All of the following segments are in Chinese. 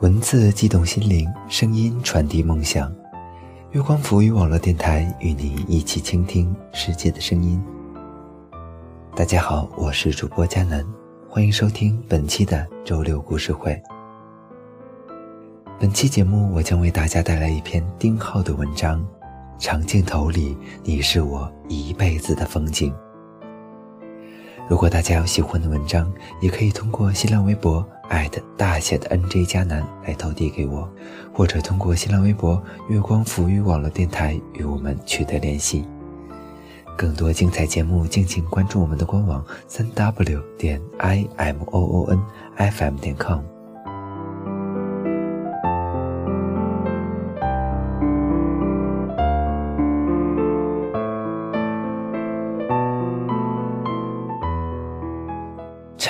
文字激动心灵，声音传递梦想。月光浮语网络电台与你一起倾听世界的声音。大家好，我是主播佳楠，欢迎收听本期的周六故事会。本期节目，我将为大家带来一篇丁浩的文章，《长镜头里，你是我一辈子的风景》。如果大家有喜欢的文章，也可以通过新浪微博艾特大写的 NJ 加南来投递给我，或者通过新浪微博月光浮语网络电台与我们取得联系。更多精彩节目，敬请关注我们的官网三 w 点 i m o o n f m 点 com。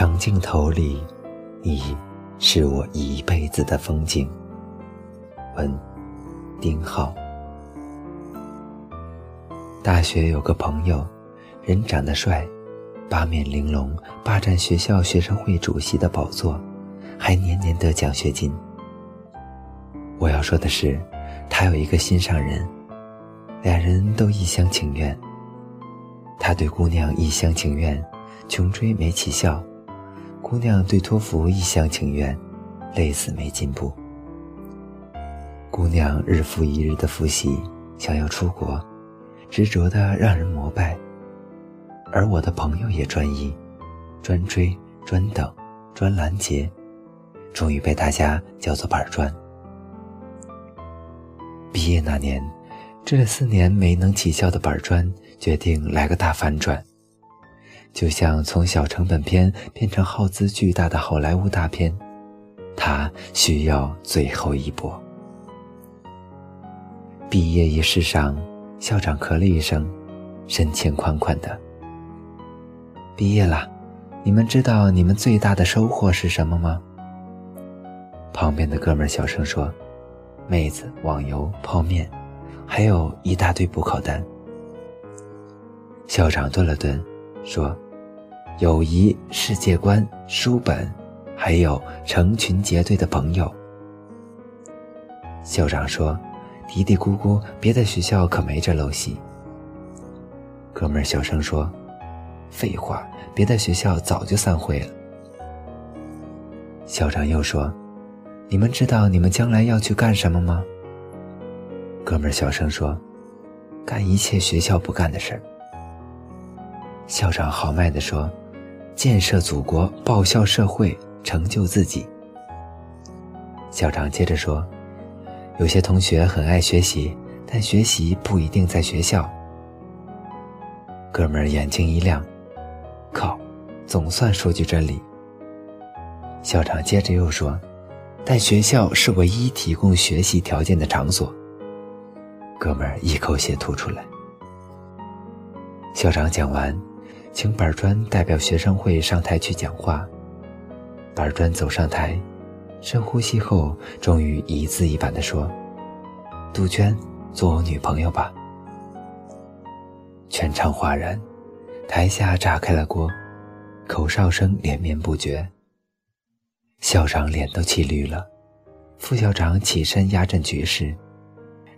长镜头里，你是我一辈子的风景。文，丁浩。大学有个朋友，人长得帅，八面玲珑，霸占学校学生会主席的宝座，还年年得奖学金。我要说的是，他有一个心上人，俩人都一厢情愿。他对姑娘一厢情愿，穷追没起效。姑娘对托福一厢情愿，累死没进步。姑娘日复一日的复习，想要出国，执着的让人膜拜。而我的朋友也专一，专追、专等、专拦截，终于被大家叫做板砖。毕业那年，这四年没能起效的板砖决定来个大反转。就像从小成本片变成耗资巨大的好莱坞大片，他需要最后一搏。毕业仪式上，校长咳了一声，深情款款的：“毕业了，你们知道你们最大的收获是什么吗？”旁边的哥们小声说：“妹子、网游、泡面，还有一大堆补考单。”校长顿了顿。说：“友谊、世界观、书本，还有成群结队的朋友。”校长说：“嘀嘀咕咕，别的学校可没这陋习。”哥们儿小声说：“废话，别的学校早就散会了。”校长又说：“你们知道你们将来要去干什么吗？”哥们儿小声说：“干一切学校不干的事儿。”校长豪迈地说：“建设祖国，报效社会，成就自己。”校长接着说：“有些同学很爱学习，但学习不一定在学校。”哥们儿眼睛一亮：“靠，总算说句真理。”校长接着又说：“但学校是唯一提供学习条件的场所。”哥们儿一口血吐出来。校长讲完。请板砖代表学生会上台去讲话。板砖走上台，深呼吸后，终于一字一板地说：“杜鹃，做我女朋友吧。”全场哗然，台下炸开了锅，口哨声连绵不绝。校长脸都气绿了，副校长起身压阵局势，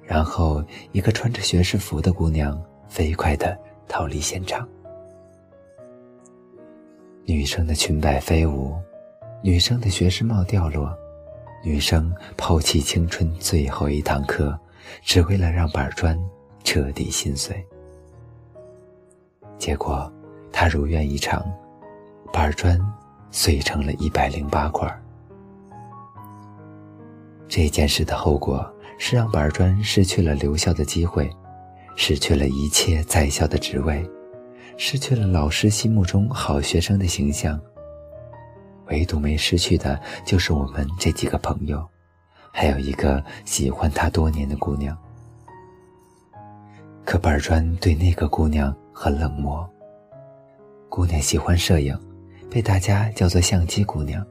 然后一个穿着学士服的姑娘飞快地逃离现场。女生的裙摆飞舞，女生的学士帽掉落，女生抛弃青春最后一堂课，只为了让板砖彻底心碎。结果，她如愿以偿，板砖碎成了一百零八块。这件事的后果是让板砖失去了留校的机会，失去了一切在校的职位。失去了老师心目中好学生的形象，唯独没失去的就是我们这几个朋友，还有一个喜欢他多年的姑娘。可板砖对那个姑娘很冷漠。姑娘喜欢摄影，被大家叫做相机姑娘。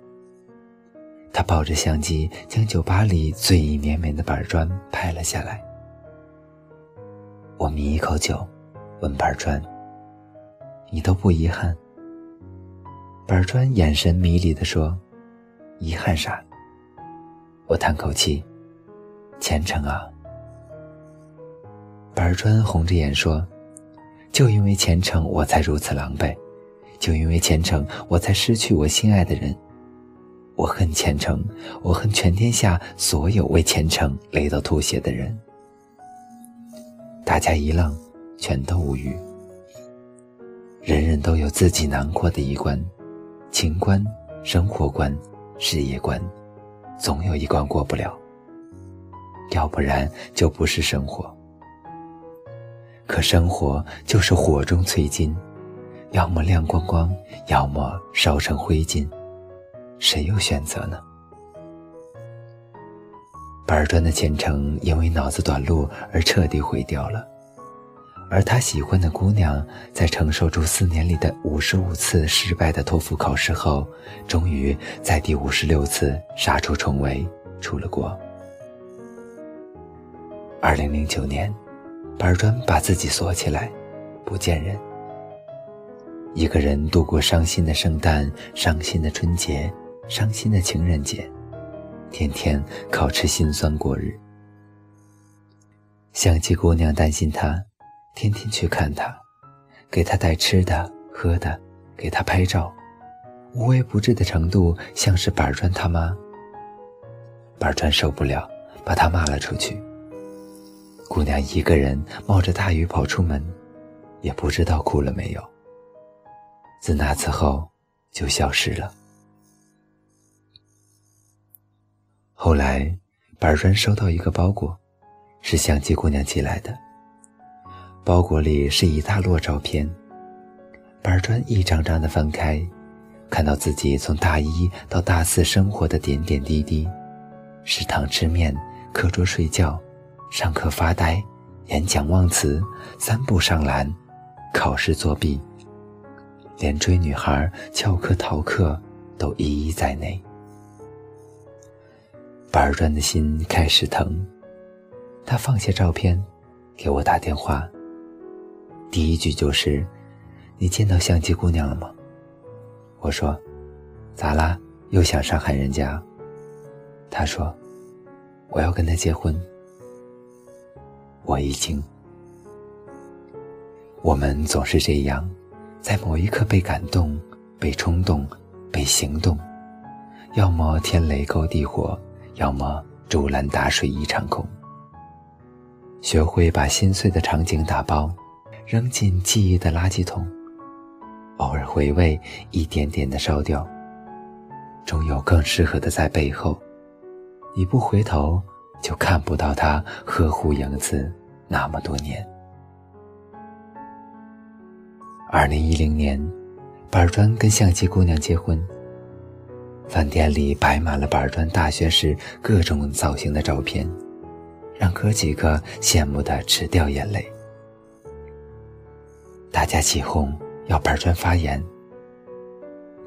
她抱着相机，将酒吧里醉意绵绵的板砖拍了下来。我抿一口酒，问板砖。你都不遗憾。板砖眼神迷离地说：“遗憾啥？我叹口气：“前程啊！”板砖红着眼说：“就因为前程，我才如此狼狈；就因为前程，我才失去我心爱的人。我恨前程，我恨全天下所有为前程累到吐血的人。”大家一愣，全都无语。人人都有自己难过的一关，情关、生活关、事业关，总有一关过不了。要不然就不是生活。可生活就是火中淬金，要么亮光光，要么烧成灰烬，谁有选择呢？板砖的前程因为脑子短路而彻底毁掉了，而他喜欢的姑娘在承受住四年里的五十五次失败的托福考试后，终于在第五十六次杀出重围，出了国。二零零九年。板砖把自己锁起来，不见人。一个人度过伤心的圣诞、伤心的春节、伤心的情人节，天天靠吃心酸过日。想起姑娘担心他，天天去看他，给他带吃的喝的，给他拍照，无微不至的程度像是板砖他妈。板砖受不了，把他骂了出去。姑娘一个人冒着大雨跑出门，也不知道哭了没有。自那次后，就消失了。后来，板砖收到一个包裹，是相机姑娘寄来的。包裹里是一大摞照片，板砖一张张的翻开，看到自己从大一到大四生活的点点滴滴：食堂吃面，课桌睡觉。上课发呆，演讲忘词，三步上篮，考试作弊，连追女孩、翘课逃课都一一在内。板砖的心开始疼，他放下照片，给我打电话。第一句就是：“你见到相机姑娘了吗？”我说：“咋啦？又想伤害人家？”他说：“我要跟她结婚。”我已经，我们总是这样，在某一刻被感动、被冲动、被行动，要么天雷勾地火，要么竹篮打水一场空。学会把心碎的场景打包，扔进记忆的垃圾桶，偶尔回味，一点点的烧掉，终有更适合的在背后。你不回头。就看不到他呵护影子那么多年。二零一零年，板砖跟相机姑娘结婚。饭店里摆满了板砖大学时各种造型的照片，让哥几个羡慕的直掉眼泪。大家起哄要板砖发言，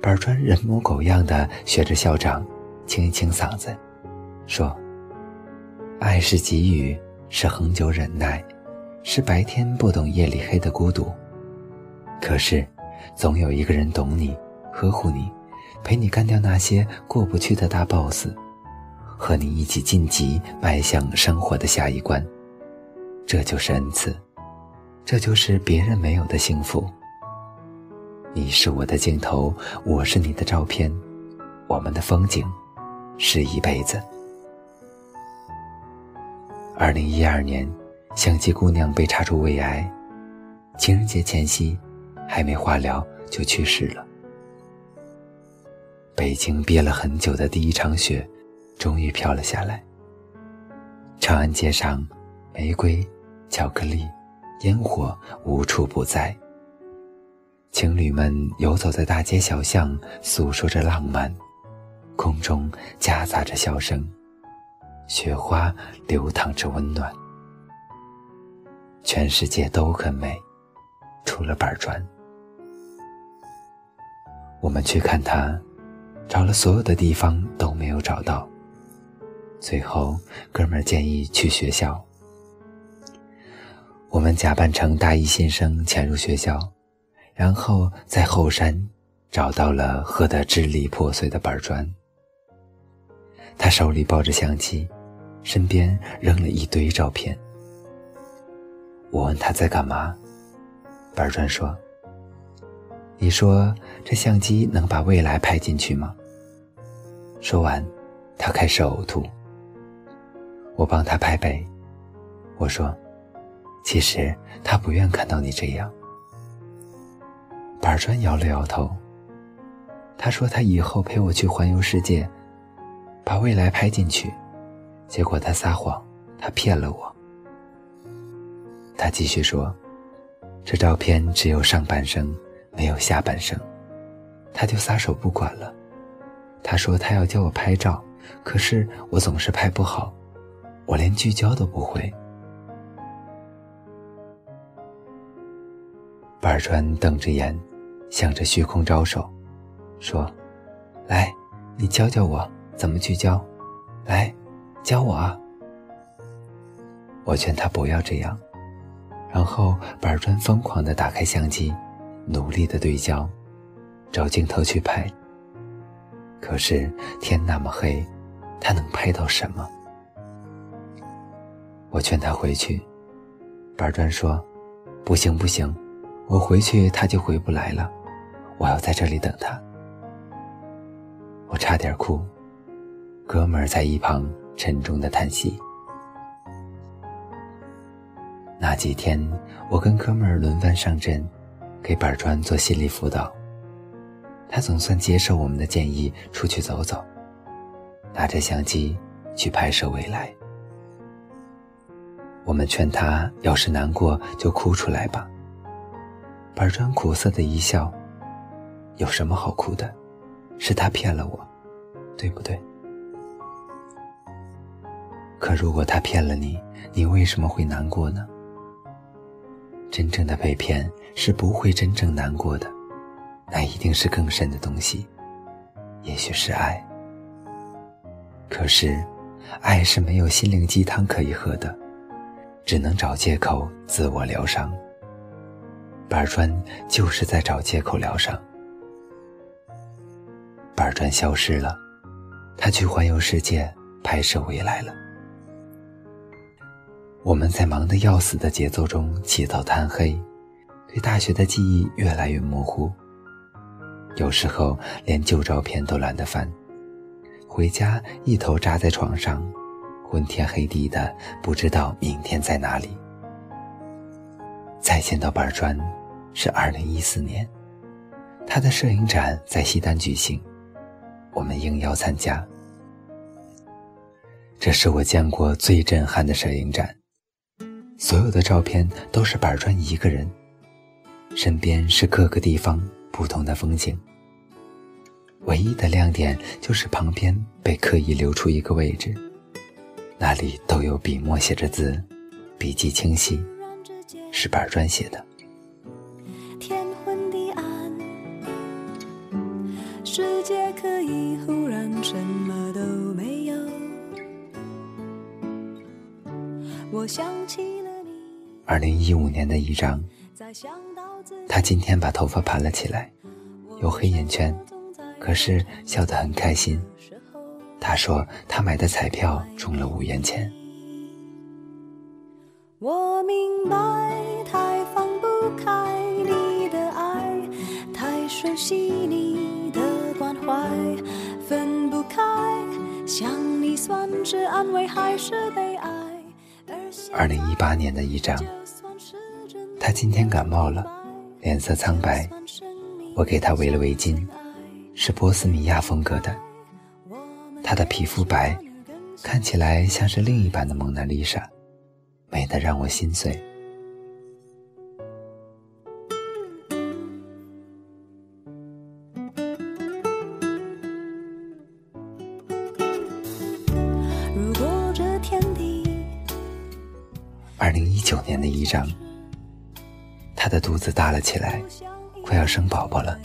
板砖人模狗样的学着校长，清一清嗓子，说。爱是给予，是恒久忍耐，是白天不懂夜里黑的孤独。可是，总有一个人懂你，呵护你，陪你干掉那些过不去的大 boss，和你一起晋级，迈向生活的下一关。这就是恩赐，这就是别人没有的幸福。你是我的镜头，我是你的照片，我们的风景，是一辈子。二零一二年，相机姑娘被查出胃癌，情人节前夕，还没化疗就去世了。北京憋了很久的第一场雪，终于飘了下来。长安街上，玫瑰、巧克力、烟火无处不在。情侣们游走在大街小巷，诉说着浪漫，空中夹杂着笑声。雪花流淌着温暖，全世界都很美，除了板砖。我们去看他，找了所有的地方都没有找到。最后，哥们儿建议去学校。我们假扮成大一新生潜入学校，然后在后山找到了喝得支离破碎的板砖。他手里抱着相机，身边扔了一堆照片。我问他在干嘛，板砖说：“你说这相机能把未来拍进去吗？”说完，他开始呕吐。我帮他拍背，我说：“其实他不愿看到你这样。”板砖摇了摇头。他说：“他以后陪我去环游世界，把未来拍进去。”结果他撒谎，他骗了我。他继续说：“这照片只有上半生，没有下半生。”他就撒手不管了。他说他要教我拍照，可是我总是拍不好，我连聚焦都不会。板砖瞪着眼，向着虚空招手。说：“来，你教教我怎么聚焦，来，教我啊！”我劝他不要这样，然后板砖疯狂地打开相机，努力地对焦，找镜头去拍。可是天那么黑，他能拍到什么？我劝他回去，板砖说：“不行不行，我回去他就回不来了，我要在这里等他。”我差点哭，哥们儿在一旁沉重的叹息。那几天，我跟哥们儿轮番上阵，给板砖做心理辅导。他总算接受我们的建议，出去走走，拿着相机去拍摄未来。我们劝他，要是难过就哭出来吧。板砖苦涩的一笑：“有什么好哭的？”是他骗了我，对不对？可如果他骗了你，你为什么会难过呢？真正的被骗是不会真正难过的，那一定是更深的东西，也许是爱。可是，爱是没有心灵鸡汤可以喝的，只能找借口自我疗伤。板砖就是在找借口疗伤。板砖消失了，他去环游世界拍摄回来了。我们在忙得要死的节奏中起早贪黑，对大学的记忆越来越模糊。有时候连旧照片都懒得翻，回家一头扎在床上，昏天黑地的，不知道明天在哪里。再见到板砖，是二零一四年，他的摄影展在西单举行。我们应邀参加，这是我见过最震撼的摄影展。所有的照片都是板砖一个人，身边是各个地方不同的风景。唯一的亮点就是旁边被刻意留出一个位置，那里都有笔墨写着字，笔迹清晰，是板砖写的。天昏地暗，世界可以忽然什么都没有。我想起了你。二零一五年的一张，他今天把头发盘了起来，有黑眼圈，可是笑得很开心。他说他买的彩票中了五元钱。我明白，太放不开你的爱，太熟悉你的关。怀分不开，想你算是安慰还是悲哀？二零一八年的一张，他今天感冒了，脸色苍白，我给他围了围巾，是波斯米亚风格的。他的皮肤白，看起来像是另一版的蒙娜丽莎，美得让我心碎。如果这天地二零一九年的一张，他的肚子大了起来，快要生宝宝了。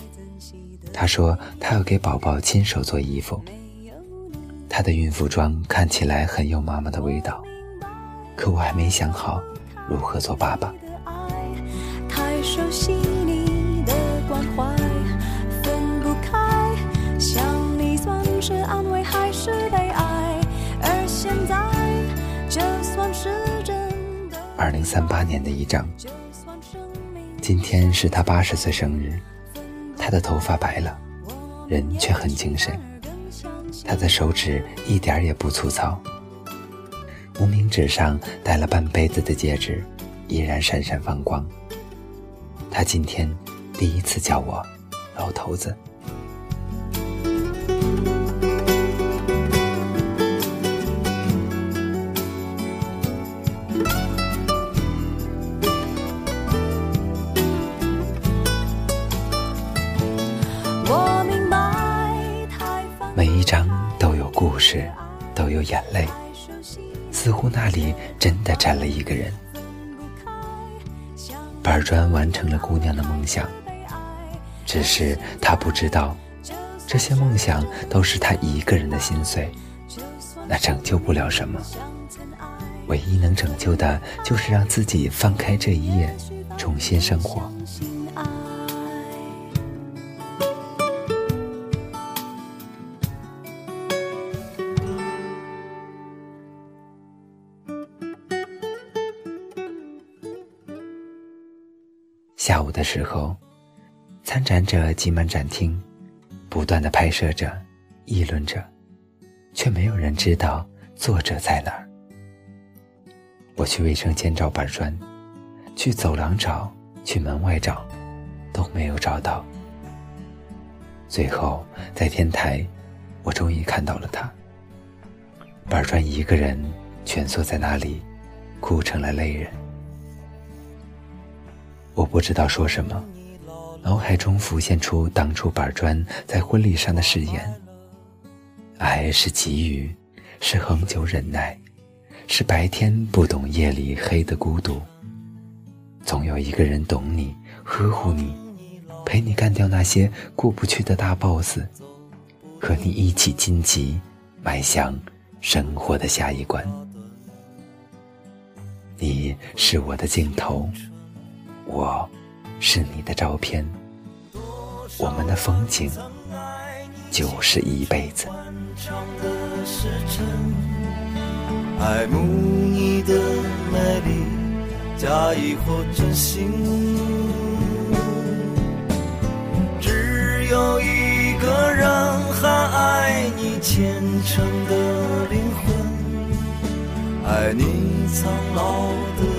他说他要给宝宝亲手做衣服。他的孕妇装看起来很有妈妈的味道，可我还没想好如何做爸爸。太熟悉你的关怀，分不开，想你算是安慰还是悲哀？而现在，就算。二零三八年的一张，今天是他八十岁生日，他的头发白了，人却很精神，他的手指一点也不粗糙。指上戴了半辈子的戒指，依然闪闪放光。他今天第一次叫我老头子。里真的站了一个人。板砖完成了姑娘的梦想，只是她不知道，这些梦想都是她一个人的心碎，那拯救不了什么。唯一能拯救的，就是让自己翻开这一页，重新生活。下午的时候，参展者挤满展厅，不断的拍摄着，议论着，却没有人知道作者在哪儿。我去卫生间找板砖，去走廊找，去门外找，都没有找到。最后在天台，我终于看到了他。板砖一个人蜷缩在那里，哭成了泪人。我不知道说什么，脑海中浮现出当初板砖在婚礼上的誓言：爱是给予，是恒久忍耐，是白天不懂夜里黑的孤独。总有一个人懂你，呵护你，陪你干掉那些过不去的大 boss，和你一起晋级，迈向生活的下一关。你是我的镜头。我是你的照片，我们的风景就是一辈子。爱慕你的美丽，假意或真心，只有一个人还爱你虔诚的灵魂，爱你苍老的。